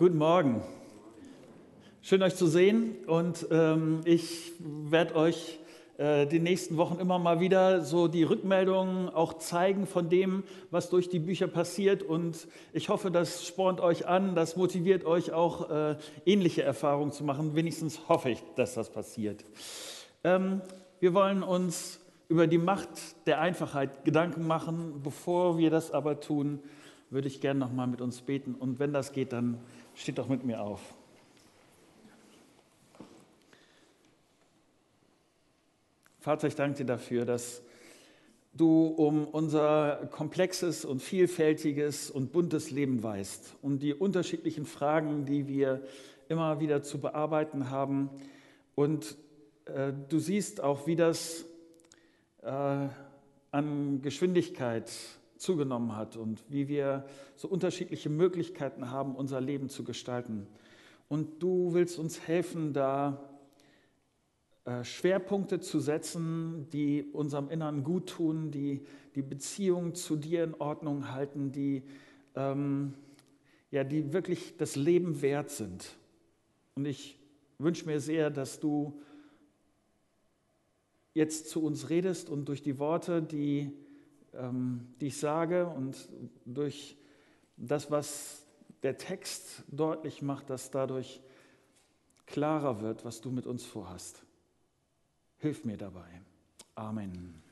Guten Morgen. Schön euch zu sehen und ähm, ich werde euch äh, die nächsten Wochen immer mal wieder so die Rückmeldungen auch zeigen von dem, was durch die Bücher passiert und ich hoffe, das spornt euch an, das motiviert euch auch äh, ähnliche Erfahrungen zu machen. Wenigstens hoffe ich, dass das passiert. Ähm, wir wollen uns über die Macht der Einfachheit Gedanken machen. Bevor wir das aber tun, würde ich gerne noch mal mit uns beten und wenn das geht, dann Steht doch mit mir auf. Vater, ich danke dir dafür, dass du um unser komplexes und vielfältiges und buntes Leben weißt und die unterschiedlichen Fragen, die wir immer wieder zu bearbeiten haben. Und äh, du siehst auch, wie das äh, an Geschwindigkeit zugenommen hat und wie wir so unterschiedliche Möglichkeiten haben, unser Leben zu gestalten. Und du willst uns helfen, da äh, Schwerpunkte zu setzen, die unserem Innern gut tun, die die Beziehung zu dir in Ordnung halten, die, ähm, ja, die wirklich das Leben wert sind. Und ich wünsche mir sehr, dass du jetzt zu uns redest und durch die Worte, die die ich sage und durch das, was der Text deutlich macht, dass dadurch klarer wird, was du mit uns vorhast. Hilf mir dabei. Amen.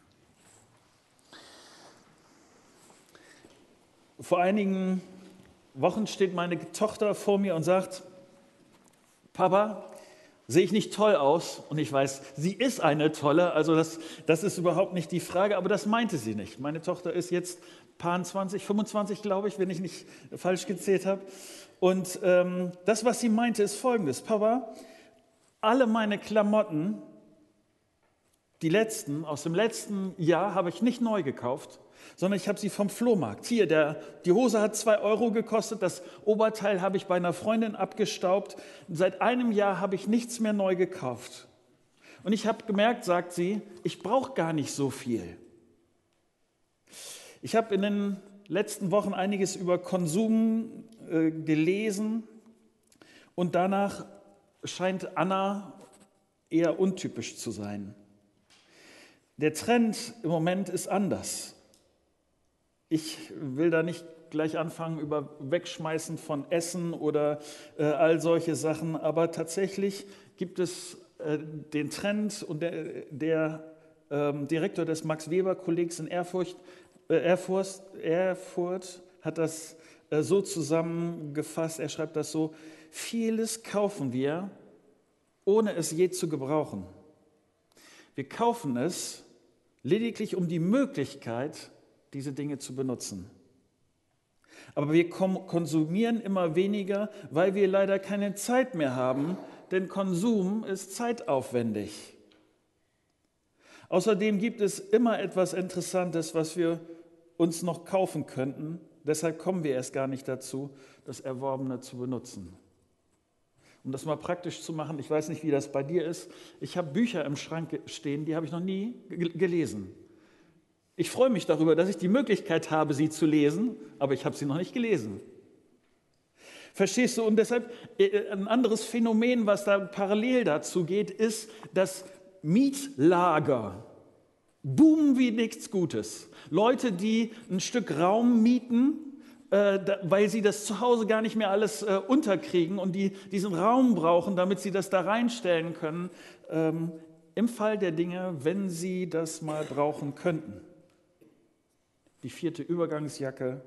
Vor einigen Wochen steht meine Tochter vor mir und sagt, Papa, Sehe ich nicht toll aus? Und ich weiß, sie ist eine tolle, also das, das ist überhaupt nicht die Frage, aber das meinte sie nicht. Meine Tochter ist jetzt paar 20, 25, glaube ich, wenn ich nicht falsch gezählt habe. Und ähm, das, was sie meinte, ist folgendes. Papa, alle meine Klamotten, die letzten, aus dem letzten Jahr, habe ich nicht neu gekauft, sondern ich habe sie vom Flohmarkt. Hier, der, die Hose hat zwei Euro gekostet, das Oberteil habe ich bei einer Freundin abgestaubt. Seit einem Jahr habe ich nichts mehr neu gekauft. Und ich habe gemerkt, sagt sie, ich brauche gar nicht so viel. Ich habe in den letzten Wochen einiges über Konsum äh, gelesen und danach scheint Anna eher untypisch zu sein. Der Trend im Moment ist anders. Ich will da nicht gleich anfangen über Wegschmeißen von Essen oder äh, all solche Sachen, aber tatsächlich gibt es äh, den Trend und der, der ähm, Direktor des Max Weber Kollegs in Erfurt, äh, Erfurt, Erfurt hat das äh, so zusammengefasst, er schreibt das so, vieles kaufen wir, ohne es je zu gebrauchen. Wir kaufen es lediglich um die Möglichkeit, diese Dinge zu benutzen. Aber wir konsumieren immer weniger, weil wir leider keine Zeit mehr haben, denn Konsum ist zeitaufwendig. Außerdem gibt es immer etwas Interessantes, was wir uns noch kaufen könnten. Deshalb kommen wir erst gar nicht dazu, das Erworbene zu benutzen. Um das mal praktisch zu machen, ich weiß nicht, wie das bei dir ist. Ich habe Bücher im Schrank stehen, die habe ich noch nie gelesen. Ich freue mich darüber, dass ich die Möglichkeit habe, sie zu lesen, aber ich habe sie noch nicht gelesen. Verstehst du? Und deshalb äh, ein anderes Phänomen, was da parallel dazu geht, ist, dass Mietlager boomen wie nichts Gutes. Leute, die ein Stück Raum mieten, äh, weil sie das zu Hause gar nicht mehr alles äh, unterkriegen und die diesen Raum brauchen, damit sie das da reinstellen können, ähm, im Fall der Dinge, wenn sie das mal brauchen könnten die vierte Übergangsjacke,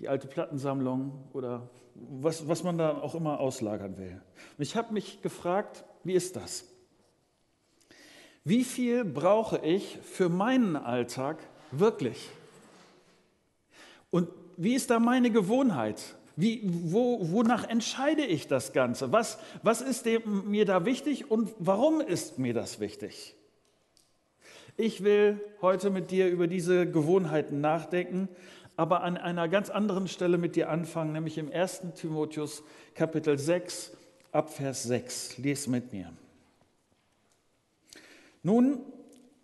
die alte Plattensammlung oder was, was man da auch immer auslagern will. Und ich habe mich gefragt, wie ist das? Wie viel brauche ich für meinen Alltag wirklich? Und wie ist da meine Gewohnheit? Wie, wo, wonach entscheide ich das Ganze? Was, was ist mir da wichtig und warum ist mir das wichtig? Ich will heute mit dir über diese Gewohnheiten nachdenken, aber an einer ganz anderen Stelle mit dir anfangen, nämlich im 1. Timotheus Kapitel 6 ab Vers 6. Lies mit mir. Nun,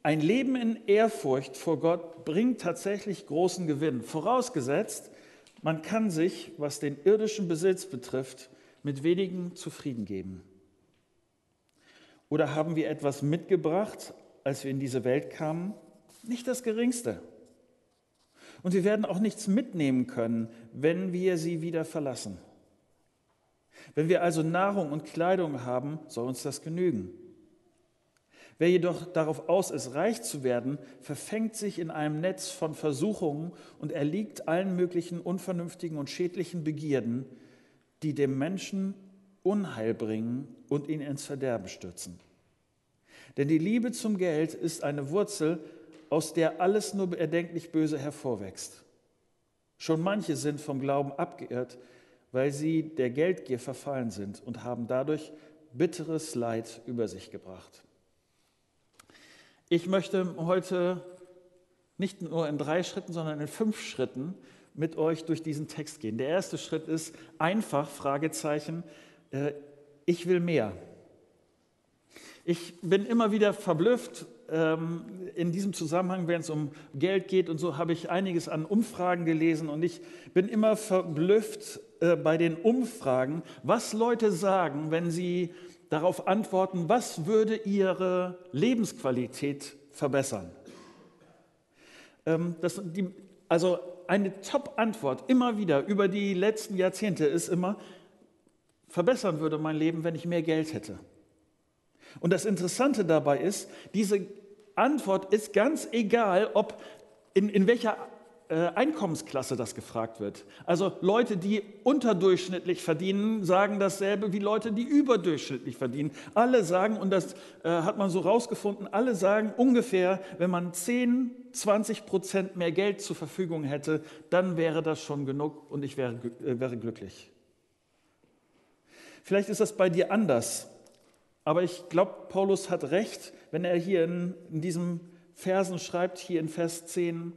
ein Leben in Ehrfurcht vor Gott bringt tatsächlich großen Gewinn, vorausgesetzt, man kann sich, was den irdischen Besitz betrifft, mit wenigen zufrieden geben? Oder haben wir etwas mitgebracht, als wir in diese Welt kamen? Nicht das Geringste. Und wir werden auch nichts mitnehmen können, wenn wir sie wieder verlassen. Wenn wir also Nahrung und Kleidung haben, soll uns das genügen. Wer jedoch darauf aus ist, reich zu werden, verfängt sich in einem Netz von Versuchungen und erliegt allen möglichen unvernünftigen und schädlichen Begierden, die dem Menschen Unheil bringen und ihn ins Verderben stürzen. Denn die Liebe zum Geld ist eine Wurzel, aus der alles nur erdenklich Böse hervorwächst. Schon manche sind vom Glauben abgeirrt, weil sie der Geldgier verfallen sind und haben dadurch bitteres Leid über sich gebracht. Ich möchte heute nicht nur in drei Schritten, sondern in fünf Schritten mit euch durch diesen Text gehen. Der erste Schritt ist einfach, Fragezeichen, äh, ich will mehr. Ich bin immer wieder verblüfft. Ähm, in diesem Zusammenhang, wenn es um Geld geht und so, habe ich einiges an Umfragen gelesen und ich bin immer verblüfft äh, bei den Umfragen, was Leute sagen, wenn sie darauf antworten, was würde ihre Lebensqualität verbessern. Ähm, das, die, also eine Top-Antwort immer wieder über die letzten Jahrzehnte ist immer, verbessern würde mein Leben, wenn ich mehr Geld hätte. Und das Interessante dabei ist, diese Antwort ist ganz egal, ob in, in welcher äh, Einkommensklasse das gefragt wird. Also Leute, die unterdurchschnittlich verdienen, sagen dasselbe wie Leute, die überdurchschnittlich verdienen. Alle sagen, und das äh, hat man so rausgefunden, alle sagen ungefähr, wenn man 10, 20 Prozent mehr Geld zur Verfügung hätte, dann wäre das schon genug und ich wäre, äh, wäre glücklich. Vielleicht ist das bei dir anders, aber ich glaube, Paulus hat recht, wenn er hier in, in diesem Versen schreibt, hier in Vers 10,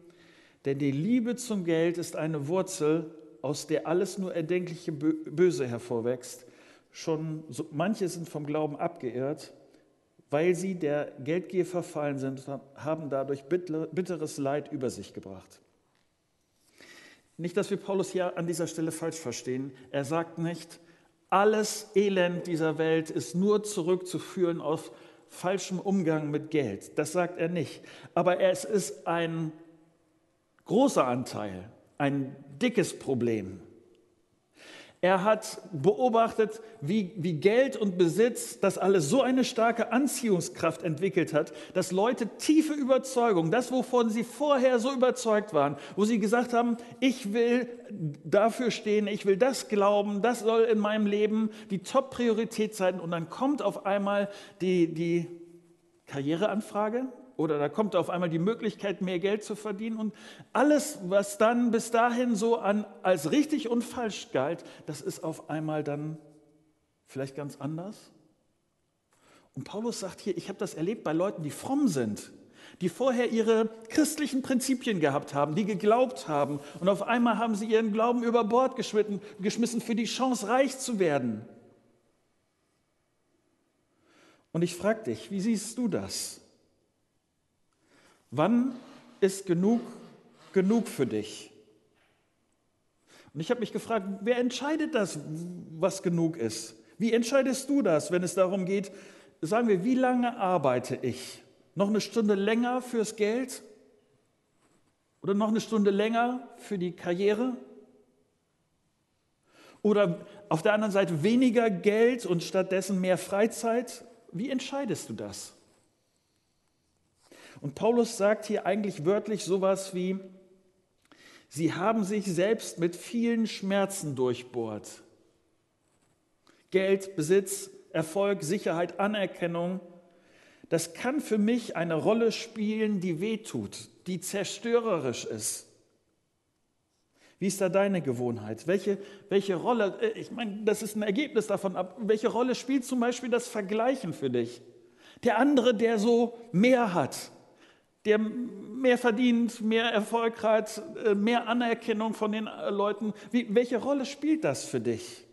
denn die Liebe zum Geld ist eine Wurzel, aus der alles nur erdenkliche Böse hervorwächst. Schon so, manche sind vom Glauben abgeirrt, weil sie der Geldgier verfallen sind und haben dadurch bitteres Leid über sich gebracht. Nicht, dass wir Paulus hier an dieser Stelle falsch verstehen. Er sagt nicht, alles Elend dieser Welt ist nur zurückzuführen auf falschem Umgang mit Geld. Das sagt er nicht. Aber es ist ein großer Anteil, ein dickes Problem. Er hat beobachtet, wie, wie Geld und Besitz das alles so eine starke Anziehungskraft entwickelt hat, dass Leute tiefe Überzeugung, das, wovon sie vorher so überzeugt waren, wo sie gesagt haben, ich will dafür stehen, ich will das glauben, das soll in meinem Leben die Top-Priorität sein. Und dann kommt auf einmal die, die Karriereanfrage, oder da kommt auf einmal die Möglichkeit, mehr Geld zu verdienen. Und alles, was dann bis dahin so an, als richtig und falsch galt, das ist auf einmal dann vielleicht ganz anders. Und Paulus sagt hier, ich habe das erlebt bei Leuten, die fromm sind, die vorher ihre christlichen Prinzipien gehabt haben, die geglaubt haben. Und auf einmal haben sie ihren Glauben über Bord geschmissen für die Chance, reich zu werden. Und ich frage dich, wie siehst du das? Wann ist genug genug für dich? Und ich habe mich gefragt, wer entscheidet das, was genug ist? Wie entscheidest du das, wenn es darum geht, sagen wir, wie lange arbeite ich? Noch eine Stunde länger fürs Geld? Oder noch eine Stunde länger für die Karriere? Oder auf der anderen Seite weniger Geld und stattdessen mehr Freizeit? Wie entscheidest du das? Und Paulus sagt hier eigentlich wörtlich sowas wie, sie haben sich selbst mit vielen Schmerzen durchbohrt. Geld, Besitz, Erfolg, Sicherheit, Anerkennung, das kann für mich eine Rolle spielen, die wehtut, die zerstörerisch ist. Wie ist da deine Gewohnheit? Welche, welche Rolle, äh, ich meine, das ist ein Ergebnis davon welche Rolle spielt zum Beispiel das Vergleichen für dich? Der andere, der so mehr hat, der mehr verdient, mehr Erfolg hat, äh, mehr Anerkennung von den äh, Leuten. Wie, welche Rolle spielt das für dich?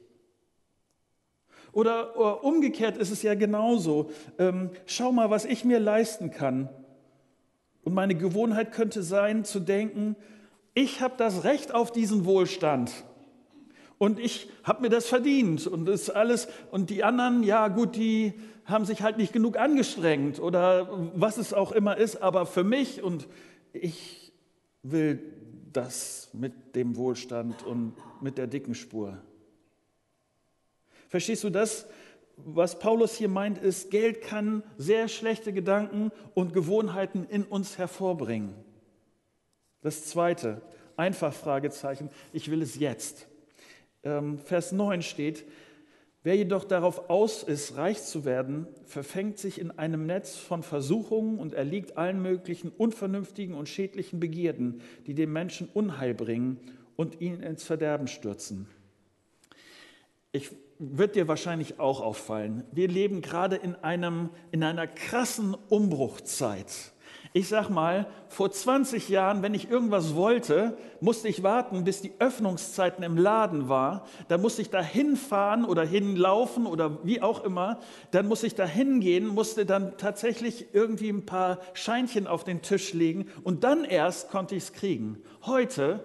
Oder, oder umgekehrt ist es ja genauso. Ähm, schau mal, was ich mir leisten kann. Und meine Gewohnheit könnte sein, zu denken, ich habe das Recht auf diesen Wohlstand. Und ich habe mir das verdient und das alles. Und die anderen, ja gut, die haben sich halt nicht genug angestrengt oder was es auch immer ist. Aber für mich und ich will das mit dem Wohlstand und mit der dicken Spur. Verstehst du das? Was Paulus hier meint, ist, Geld kann sehr schlechte Gedanken und Gewohnheiten in uns hervorbringen. Das zweite, einfach Fragezeichen, ich will es jetzt. Ähm, Vers 9 steht, wer jedoch darauf aus ist, reich zu werden, verfängt sich in einem Netz von Versuchungen und erliegt allen möglichen unvernünftigen und schädlichen Begierden, die dem Menschen Unheil bringen und ihn ins Verderben stürzen. Ich wird dir wahrscheinlich auch auffallen. Wir leben gerade in, einem, in einer krassen Umbruchzeit. Ich sag mal, vor 20 Jahren, wenn ich irgendwas wollte, musste ich warten, bis die Öffnungszeiten im Laden war. Dann musste ich da hinfahren oder hinlaufen oder wie auch immer. Dann musste ich da hingehen, musste dann tatsächlich irgendwie ein paar Scheinchen auf den Tisch legen und dann erst konnte ich es kriegen. Heute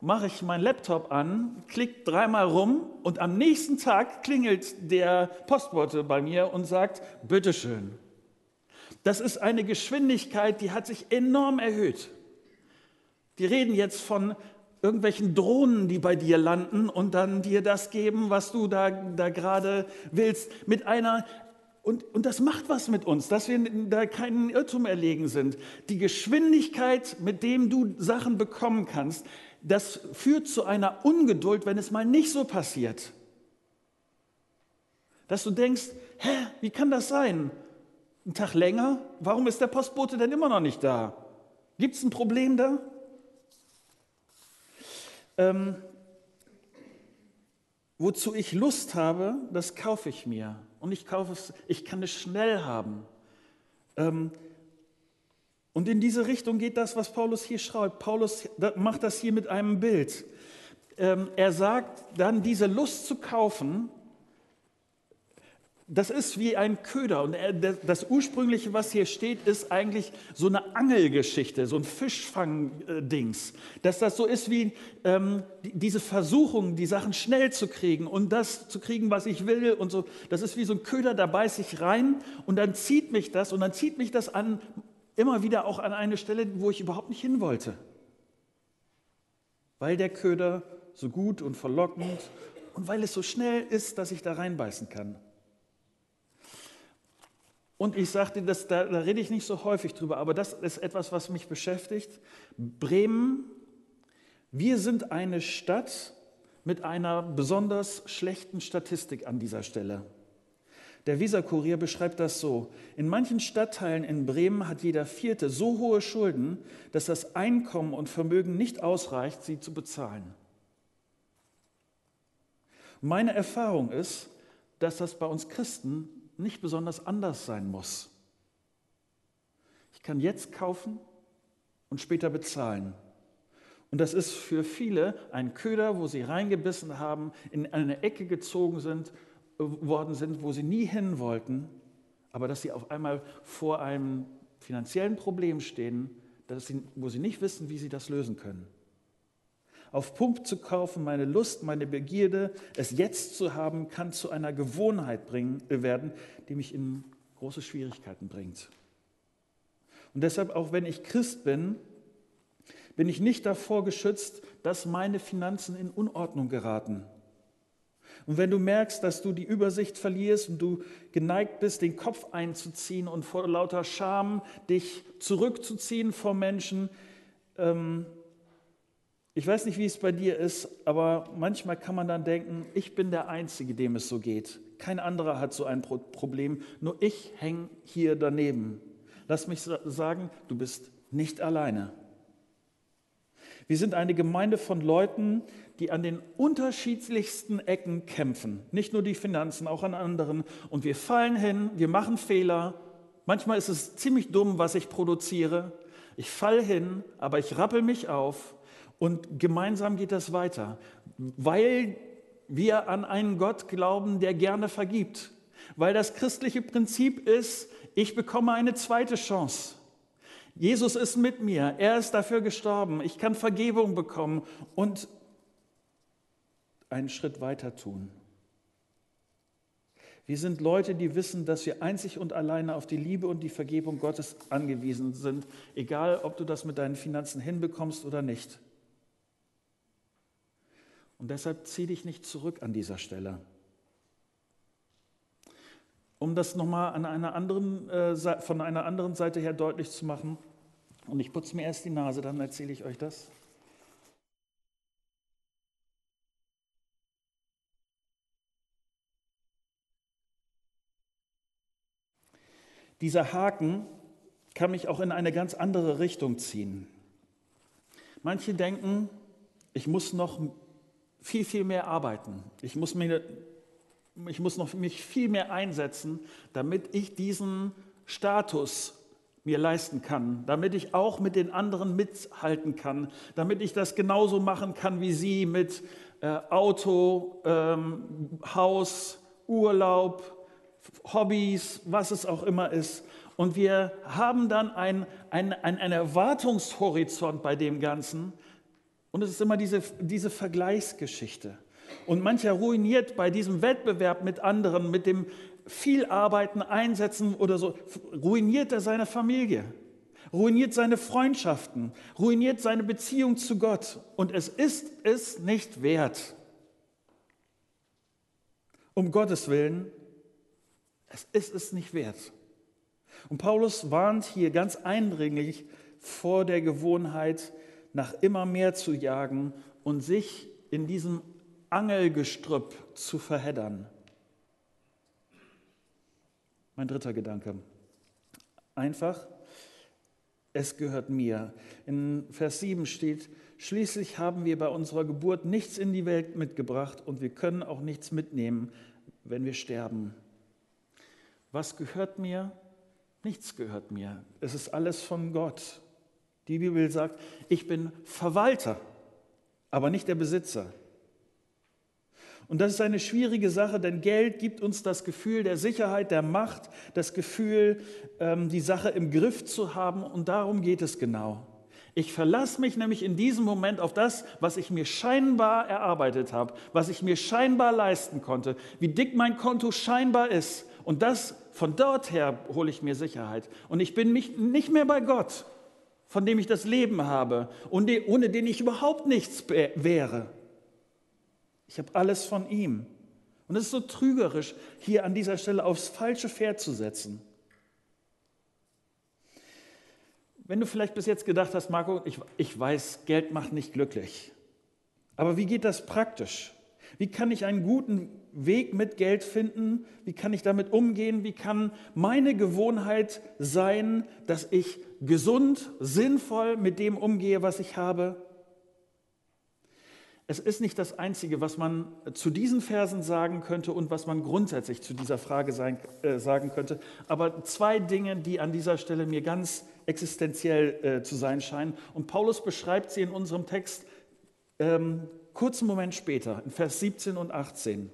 mache ich meinen Laptop an, klicke dreimal rum und am nächsten Tag klingelt der Postbote bei mir und sagt, bitteschön. Das ist eine Geschwindigkeit, die hat sich enorm erhöht. Die reden jetzt von irgendwelchen Drohnen, die bei dir landen und dann dir das geben, was du da, da gerade willst, mit einer und, und das macht was mit uns, dass wir da keinen Irrtum erlegen sind. Die Geschwindigkeit, mit dem du Sachen bekommen kannst, das führt zu einer Ungeduld, wenn es mal nicht so passiert. Dass du denkst, hä, wie kann das sein? Ein Tag länger? Warum ist der Postbote denn immer noch nicht da? Gibt es ein Problem da? Ähm, wozu ich Lust habe, das kaufe ich mir. Und ich kaufe es, ich kann es schnell haben. Ähm, und in diese Richtung geht das, was Paulus hier schreibt. Paulus macht das hier mit einem Bild. Ähm, er sagt dann, diese Lust zu kaufen, das ist wie ein Köder. Und das ursprüngliche, was hier steht, ist eigentlich so eine Angelgeschichte, so ein Fischfang-Dings. Dass das so ist wie ähm, diese Versuchung, die Sachen schnell zu kriegen und das zu kriegen, was ich will und so. Das ist wie so ein Köder, da beiße ich rein und dann zieht mich das und dann zieht mich das an immer wieder auch an eine Stelle, wo ich überhaupt nicht hin wollte. Weil der Köder so gut und verlockend und weil es so schnell ist, dass ich da reinbeißen kann. Und ich sagte, das, da, da rede ich nicht so häufig drüber, aber das ist etwas, was mich beschäftigt. Bremen, wir sind eine Stadt mit einer besonders schlechten Statistik an dieser Stelle. Der Weserkurier beschreibt das so. In manchen Stadtteilen in Bremen hat jeder Vierte so hohe Schulden, dass das Einkommen und Vermögen nicht ausreicht, sie zu bezahlen. Meine Erfahrung ist, dass das bei uns Christen nicht besonders anders sein muss. Ich kann jetzt kaufen und später bezahlen. Und das ist für viele ein Köder, wo sie reingebissen haben, in eine Ecke gezogen sind worden sind, wo sie nie hin wollten, aber dass sie auf einmal vor einem finanziellen Problem stehen, sie, wo sie nicht wissen, wie sie das lösen können. Auf Pump zu kaufen, meine Lust, meine Begierde, es jetzt zu haben, kann zu einer Gewohnheit bringen, äh, werden, die mich in große Schwierigkeiten bringt. Und deshalb, auch wenn ich Christ bin, bin ich nicht davor geschützt, dass meine Finanzen in Unordnung geraten. Und wenn du merkst, dass du die Übersicht verlierst und du geneigt bist, den Kopf einzuziehen und vor lauter Scham dich zurückzuziehen vor Menschen, ähm, ich weiß nicht, wie es bei dir ist, aber manchmal kann man dann denken, ich bin der Einzige, dem es so geht. Kein anderer hat so ein Problem, nur ich hänge hier daneben. Lass mich sagen, du bist nicht alleine. Wir sind eine Gemeinde von Leuten, die an den unterschiedlichsten Ecken kämpfen. Nicht nur die Finanzen, auch an anderen. Und wir fallen hin, wir machen Fehler. Manchmal ist es ziemlich dumm, was ich produziere. Ich fall hin, aber ich rappel mich auf und gemeinsam geht das weiter, weil wir an einen Gott glauben, der gerne vergibt. Weil das christliche Prinzip ist, ich bekomme eine zweite Chance. Jesus ist mit mir, er ist dafür gestorben, ich kann Vergebung bekommen und einen Schritt weiter tun. Wir sind Leute, die wissen, dass wir einzig und alleine auf die Liebe und die Vergebung Gottes angewiesen sind, egal ob du das mit deinen Finanzen hinbekommst oder nicht. Und deshalb zieh dich nicht zurück an dieser Stelle. Um das nochmal an einer anderen, äh, von einer anderen Seite her deutlich zu machen, und ich putze mir erst die Nase, dann erzähle ich euch das. Dieser Haken kann mich auch in eine ganz andere Richtung ziehen. Manche denken, ich muss noch viel, viel mehr arbeiten. Ich muss, mir, ich muss noch mich viel mehr einsetzen, damit ich diesen Status mir leisten kann, damit ich auch mit den anderen mithalten kann, damit ich das genauso machen kann wie sie mit äh, Auto, ähm, Haus, Urlaub, Hobbys, was es auch immer ist. Und wir haben dann einen ein, ein Erwartungshorizont bei dem Ganzen. Und es ist immer diese, diese Vergleichsgeschichte. Und mancher ruiniert bei diesem Wettbewerb mit anderen, mit dem viel Arbeiten, Einsetzen oder so, ruiniert er seine Familie, ruiniert seine Freundschaften, ruiniert seine Beziehung zu Gott. Und es ist es nicht wert. Um Gottes Willen, es ist es nicht wert. Und Paulus warnt hier ganz eindringlich vor der Gewohnheit, nach immer mehr zu jagen und sich in diesem Angelgestrüpp zu verheddern. Mein dritter Gedanke. Einfach, es gehört mir. In Vers 7 steht, schließlich haben wir bei unserer Geburt nichts in die Welt mitgebracht und wir können auch nichts mitnehmen, wenn wir sterben. Was gehört mir? Nichts gehört mir. Es ist alles von Gott. Die Bibel sagt, ich bin Verwalter, aber nicht der Besitzer. Und das ist eine schwierige Sache, denn Geld gibt uns das Gefühl der Sicherheit, der Macht, das Gefühl, ähm, die Sache im Griff zu haben. Und darum geht es genau. Ich verlasse mich nämlich in diesem Moment auf das, was ich mir scheinbar erarbeitet habe, was ich mir scheinbar leisten konnte, wie dick mein Konto scheinbar ist. Und das von dort her hole ich mir Sicherheit. Und ich bin nicht mehr bei Gott, von dem ich das Leben habe und ohne den ich überhaupt nichts wäre. Ich habe alles von ihm. Und es ist so trügerisch, hier an dieser Stelle aufs falsche Pferd zu setzen. Wenn du vielleicht bis jetzt gedacht hast, Marco, ich, ich weiß, Geld macht nicht glücklich. Aber wie geht das praktisch? Wie kann ich einen guten Weg mit Geld finden? Wie kann ich damit umgehen? Wie kann meine Gewohnheit sein, dass ich gesund, sinnvoll mit dem umgehe, was ich habe? Es ist nicht das Einzige, was man zu diesen Versen sagen könnte und was man grundsätzlich zu dieser Frage sein, äh, sagen könnte, aber zwei Dinge, die an dieser Stelle mir ganz existenziell äh, zu sein scheinen. Und Paulus beschreibt sie in unserem Text ähm, kurzen Moment später, in Vers 17 und 18.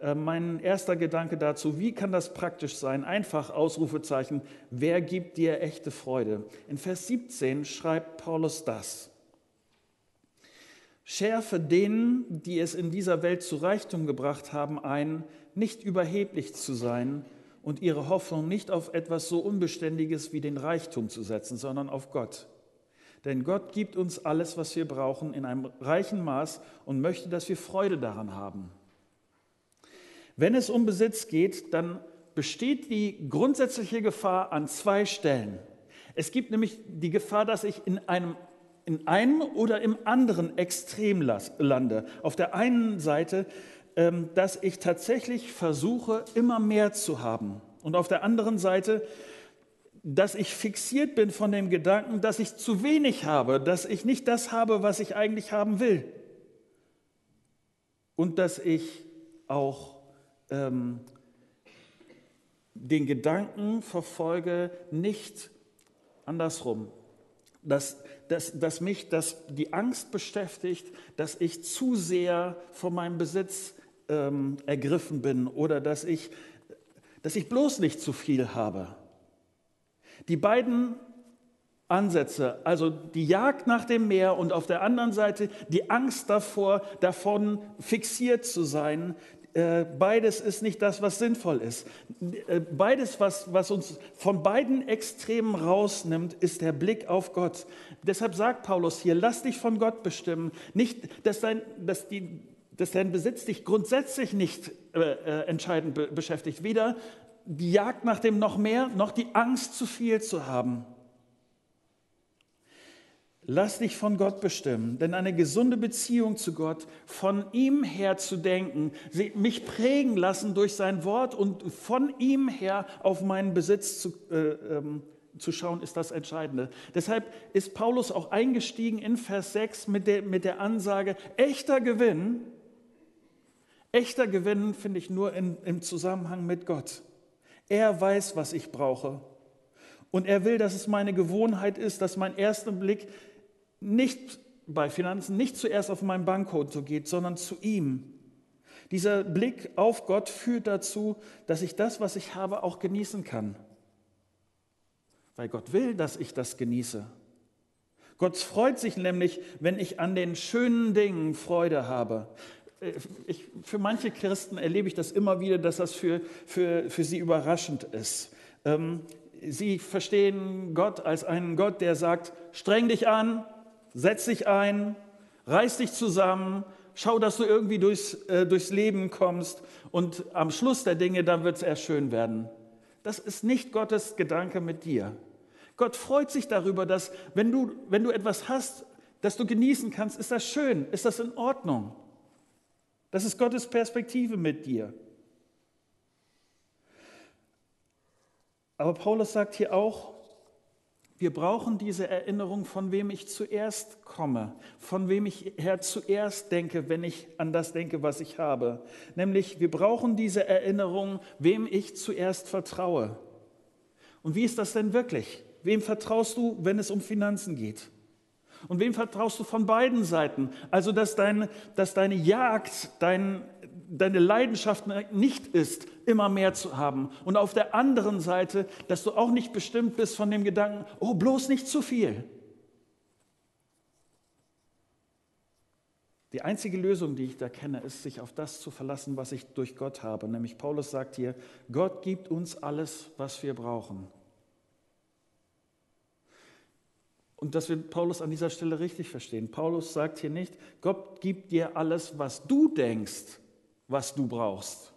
Äh, mein erster Gedanke dazu, wie kann das praktisch sein? Einfach Ausrufezeichen, wer gibt dir echte Freude? In Vers 17 schreibt Paulus das. Schärfe denen, die es in dieser Welt zu Reichtum gebracht haben, ein, nicht überheblich zu sein und ihre Hoffnung nicht auf etwas so Unbeständiges wie den Reichtum zu setzen, sondern auf Gott. Denn Gott gibt uns alles, was wir brauchen, in einem reichen Maß und möchte, dass wir Freude daran haben. Wenn es um Besitz geht, dann besteht die grundsätzliche Gefahr an zwei Stellen. Es gibt nämlich die Gefahr, dass ich in einem in einem oder im anderen Extrem lande. Auf der einen Seite, ähm, dass ich tatsächlich versuche, immer mehr zu haben. Und auf der anderen Seite, dass ich fixiert bin von dem Gedanken, dass ich zu wenig habe, dass ich nicht das habe, was ich eigentlich haben will. Und dass ich auch ähm, den Gedanken verfolge, nicht andersrum, dass, dass, dass mich das, die Angst beschäftigt, dass ich zu sehr von meinem Besitz ähm, ergriffen bin oder dass ich, dass ich bloß nicht zu viel habe. Die beiden Ansätze. Also die Jagd nach dem Meer und auf der anderen Seite die Angst davor, davon fixiert zu sein. Äh, beides ist nicht das, was sinnvoll ist. Äh, beides, was, was uns von beiden Extremen rausnimmt, ist der Blick auf Gott. Deshalb sagt Paulus hier, lass dich von Gott bestimmen. Nicht, dass dein, dass die, dass dein Besitz dich grundsätzlich nicht äh, äh entscheidend be beschäftigt. Weder die Jagd nach dem noch mehr, noch die Angst, zu viel zu haben. Lass dich von Gott bestimmen, denn eine gesunde Beziehung zu Gott, von ihm her zu denken, mich prägen lassen durch sein Wort und von ihm her auf meinen Besitz zu, äh, ähm, zu schauen, ist das Entscheidende. Deshalb ist Paulus auch eingestiegen in Vers 6 mit der, mit der Ansage, echter Gewinn, echter Gewinn finde ich nur in, im Zusammenhang mit Gott. Er weiß, was ich brauche. Und er will, dass es meine Gewohnheit ist, dass mein erster Blick nicht bei Finanzen nicht zuerst auf mein Bankkonto geht, sondern zu ihm. Dieser Blick auf Gott führt dazu, dass ich das, was ich habe, auch genießen kann. Weil Gott will, dass ich das genieße. Gott freut sich nämlich, wenn ich an den schönen Dingen Freude habe. Äh, ich, für manche Christen erlebe ich das immer wieder, dass das für, für, für sie überraschend ist. Ähm, sie verstehen Gott als einen Gott, der sagt, streng dich an, setz dich ein, reiß dich zusammen, schau, dass du irgendwie durchs, äh, durchs Leben kommst und am Schluss der Dinge, dann wird es erst schön werden. Das ist nicht Gottes Gedanke mit dir. Gott freut sich darüber, dass wenn du, wenn du etwas hast, das du genießen kannst, ist das schön, ist das in Ordnung. Das ist Gottes Perspektive mit dir. Aber Paulus sagt hier auch, wir brauchen diese Erinnerung, von wem ich zuerst komme, von wem ich her zuerst denke, wenn ich an das denke, was ich habe. Nämlich, wir brauchen diese Erinnerung, wem ich zuerst vertraue. Und wie ist das denn wirklich? Wem vertraust du, wenn es um Finanzen geht? Und wem vertraust du von beiden Seiten? Also, dass, dein, dass deine Jagd, dein, deine Leidenschaft nicht ist, immer mehr zu haben. Und auf der anderen Seite, dass du auch nicht bestimmt bist von dem Gedanken, oh, bloß nicht zu viel. Die einzige Lösung, die ich da kenne, ist, sich auf das zu verlassen, was ich durch Gott habe. Nämlich Paulus sagt hier, Gott gibt uns alles, was wir brauchen. Und dass wir Paulus an dieser Stelle richtig verstehen. Paulus sagt hier nicht, Gott gibt dir alles, was du denkst, was du brauchst.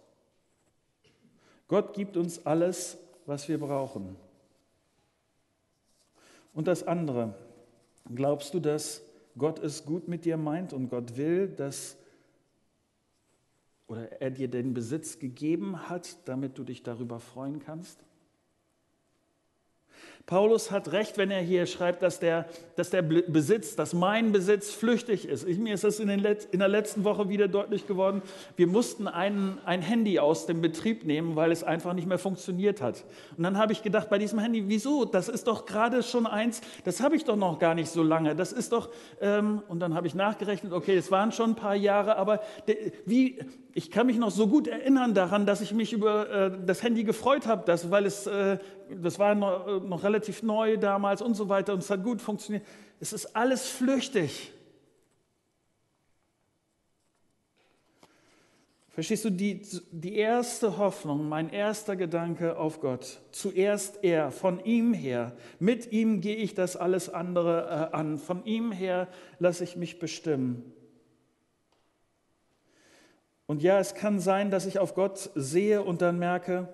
Gott gibt uns alles, was wir brauchen. Und das andere, glaubst du, dass Gott es gut mit dir meint und Gott will, dass oder er dir den Besitz gegeben hat, damit du dich darüber freuen kannst? Paulus hat recht, wenn er hier schreibt, dass der, dass der Besitz, dass mein Besitz flüchtig ist. Ich, mir ist das in, Let in, der letzten Woche wieder deutlich geworden. Wir mussten ein, ein Handy aus dem Betrieb nehmen, weil es einfach nicht mehr funktioniert hat. Und dann habe ich gedacht, bei diesem Handy, wieso? Das ist doch gerade schon eins, das habe ich doch noch gar nicht so lange. Das ist doch, ähm, und dann habe ich nachgerechnet, okay, es waren schon ein paar Jahre, aber de, wie, ich kann mich noch so gut erinnern daran, dass ich mich über äh, das Handy gefreut habe, weil es, äh, das war noch, äh, noch, relativ neu damals und so weiter und es hat gut funktioniert. Es ist alles flüchtig. Verstehst du, die, die erste Hoffnung, mein erster Gedanke auf Gott, zuerst er, von ihm her, mit ihm gehe ich das alles andere äh, an, von ihm her lasse ich mich bestimmen. Und ja, es kann sein, dass ich auf Gott sehe und dann merke,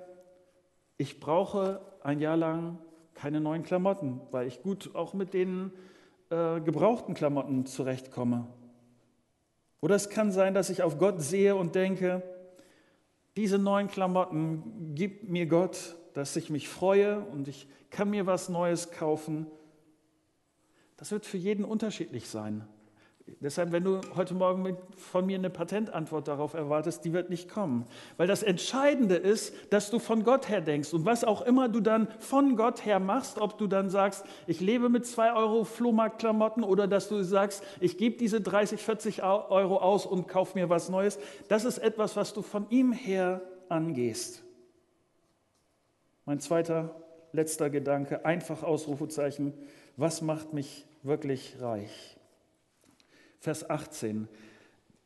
ich brauche ein Jahr lang keine neuen Klamotten, weil ich gut auch mit den äh, gebrauchten Klamotten zurechtkomme. Oder es kann sein, dass ich auf Gott sehe und denke, diese neuen Klamotten gibt mir Gott, dass ich mich freue und ich kann mir was Neues kaufen. Das wird für jeden unterschiedlich sein. Deshalb, wenn du heute Morgen von mir eine Patentantwort darauf erwartest, die wird nicht kommen. Weil das Entscheidende ist, dass du von Gott her denkst. Und was auch immer du dann von Gott her machst, ob du dann sagst, ich lebe mit zwei Euro Flohmarktklamotten oder dass du sagst, ich gebe diese 30, 40 Euro aus und kauf mir was Neues, das ist etwas, was du von ihm her angehst. Mein zweiter letzter Gedanke, einfach Ausrufezeichen, was macht mich wirklich reich? Vers 18.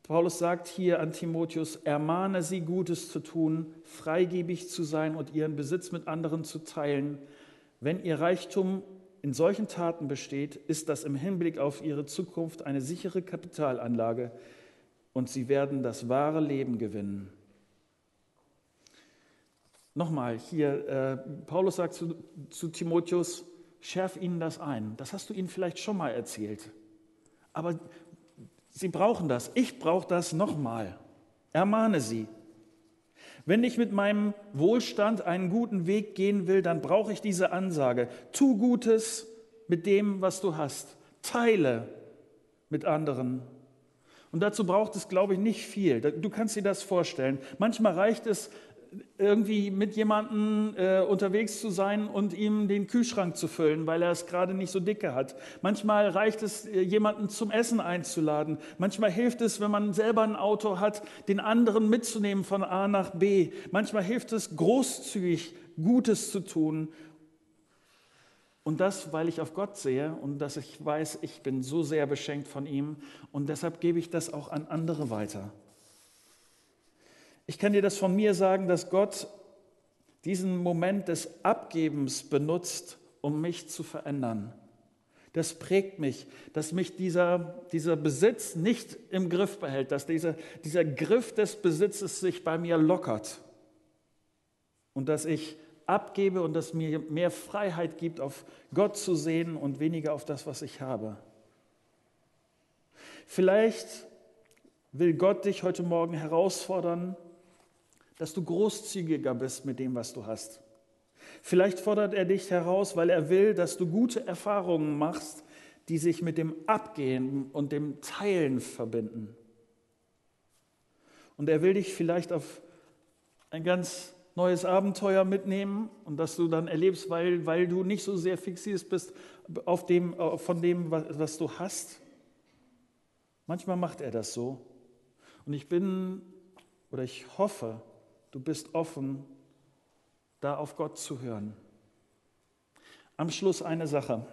Paulus sagt hier an Timotheus, ermahne sie, Gutes zu tun, freigebig zu sein und ihren Besitz mit anderen zu teilen. Wenn ihr Reichtum in solchen Taten besteht, ist das im Hinblick auf ihre Zukunft eine sichere Kapitalanlage und sie werden das wahre Leben gewinnen. Nochmal, hier, äh, Paulus sagt zu, zu Timotheus, schärf ihnen das ein. Das hast du ihnen vielleicht schon mal erzählt. Aber sie brauchen das. Ich brauche das nochmal. Ermahne sie. Wenn ich mit meinem Wohlstand einen guten Weg gehen will, dann brauche ich diese Ansage. Tu Gutes mit dem, was du hast. Teile mit anderen. Und dazu braucht es, glaube ich, nicht viel. Du kannst dir das vorstellen. Manchmal reicht es, irgendwie mit jemandem äh, unterwegs zu sein und ihm den Kühlschrank zu füllen, weil er es gerade nicht so dicke hat. Manchmal reicht es, äh, jemanden zum Essen einzuladen. Manchmal hilft es, wenn man selber ein Auto hat, den anderen mitzunehmen von A nach B. Manchmal hilft es, großzügig Gutes zu tun. Und das, weil ich auf Gott sehe und dass ich weiß, ich bin so sehr beschenkt von ihm und deshalb gebe ich das auch an andere weiter. Ich kann dir das von mir sagen, dass Gott diesen Moment des Abgebens benutzt, um mich zu verändern. Das prägt mich, dass mich dieser, dieser Besitz nicht im Griff behält, dass dieser, dieser Griff des Besitzes sich bei mir lockert und dass ich abgebe und dass mir mehr Freiheit gibt, auf Gott zu sehen und weniger auf das, was ich habe. Vielleicht will Gott dich heute Morgen herausfordern, dass du großzügiger bist mit dem, was du hast. Vielleicht fordert er dich heraus, weil er will, dass du gute Erfahrungen machst, die sich mit dem Abgehen und dem Teilen verbinden. Und er will dich vielleicht auf ein ganz neues Abenteuer mitnehmen und dass du dann erlebst, weil, weil du nicht so sehr fixiert bist auf dem, von dem, was du hast. Manchmal macht er das so. Und ich bin oder ich hoffe, du bist offen, da auf Gott zu hören. Am Schluss eine Sache.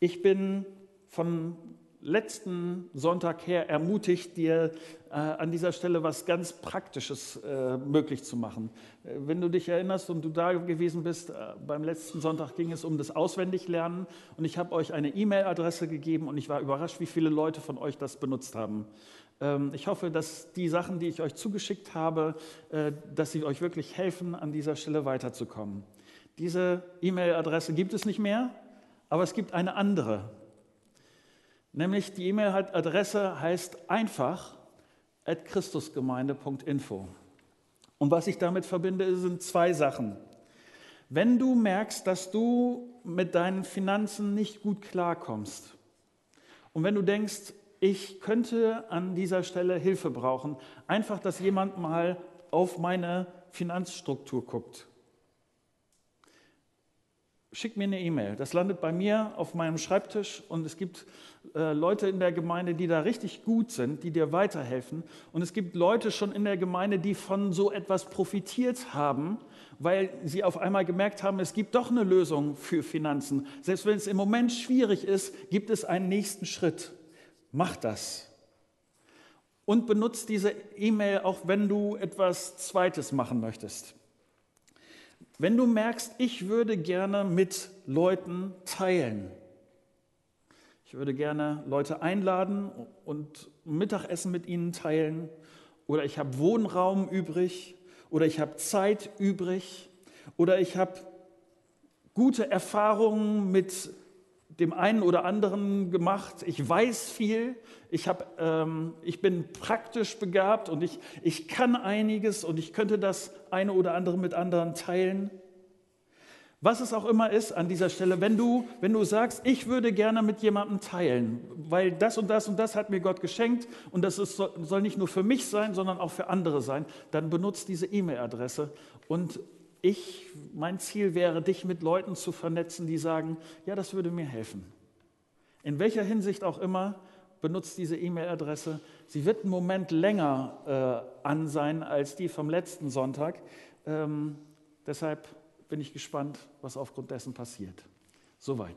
Ich bin von letzten Sonntag her ermutigt, dir äh, an dieser Stelle was ganz Praktisches äh, möglich zu machen. Äh, wenn du dich erinnerst und du da gewesen bist, äh, beim letzten Sonntag ging es um das Auswendiglernen und ich habe euch eine E-Mail-Adresse gegeben und ich war überrascht, wie viele Leute von euch das benutzt haben. Ähm, ich hoffe, dass die Sachen, die ich euch zugeschickt habe, äh, dass sie euch wirklich helfen, an dieser Stelle weiterzukommen. Diese E-Mail-Adresse gibt es nicht mehr, aber es gibt eine andere. Nämlich die E-Mail-Adresse heißt einfach at christusgemeinde.info. Und was ich damit verbinde, sind zwei Sachen. Wenn du merkst, dass du mit deinen Finanzen nicht gut klarkommst und wenn du denkst, ich könnte an dieser Stelle Hilfe brauchen. Einfach, dass jemand mal auf meine Finanzstruktur guckt. Schick mir eine E-Mail. Das landet bei mir auf meinem Schreibtisch und es gibt äh, Leute in der Gemeinde, die da richtig gut sind, die dir weiterhelfen. Und es gibt Leute schon in der Gemeinde, die von so etwas profitiert haben, weil sie auf einmal gemerkt haben, es gibt doch eine Lösung für Finanzen. Selbst wenn es im Moment schwierig ist, gibt es einen nächsten Schritt. Mach das. Und benutzt diese E-Mail auch, wenn du etwas Zweites machen möchtest. Wenn du merkst, ich würde gerne mit Leuten teilen. Ich würde gerne Leute einladen und Mittagessen mit ihnen teilen. Oder ich habe Wohnraum übrig. Oder ich habe Zeit übrig. Oder ich habe gute Erfahrungen mit dem einen oder anderen gemacht. Ich weiß viel, ich, hab, ähm, ich bin praktisch begabt und ich, ich kann einiges und ich könnte das eine oder andere mit anderen teilen. Was es auch immer ist an dieser Stelle, wenn du, wenn du sagst, ich würde gerne mit jemandem teilen, weil das und das und das hat mir Gott geschenkt und das ist, soll nicht nur für mich sein, sondern auch für andere sein, dann benutzt diese E-Mail-Adresse und ich, mein Ziel wäre, dich mit Leuten zu vernetzen, die sagen, ja, das würde mir helfen. In welcher Hinsicht auch immer, benutzt diese E-Mail-Adresse. Sie wird einen Moment länger äh, an sein als die vom letzten Sonntag. Ähm, deshalb bin ich gespannt, was aufgrund dessen passiert. Soweit.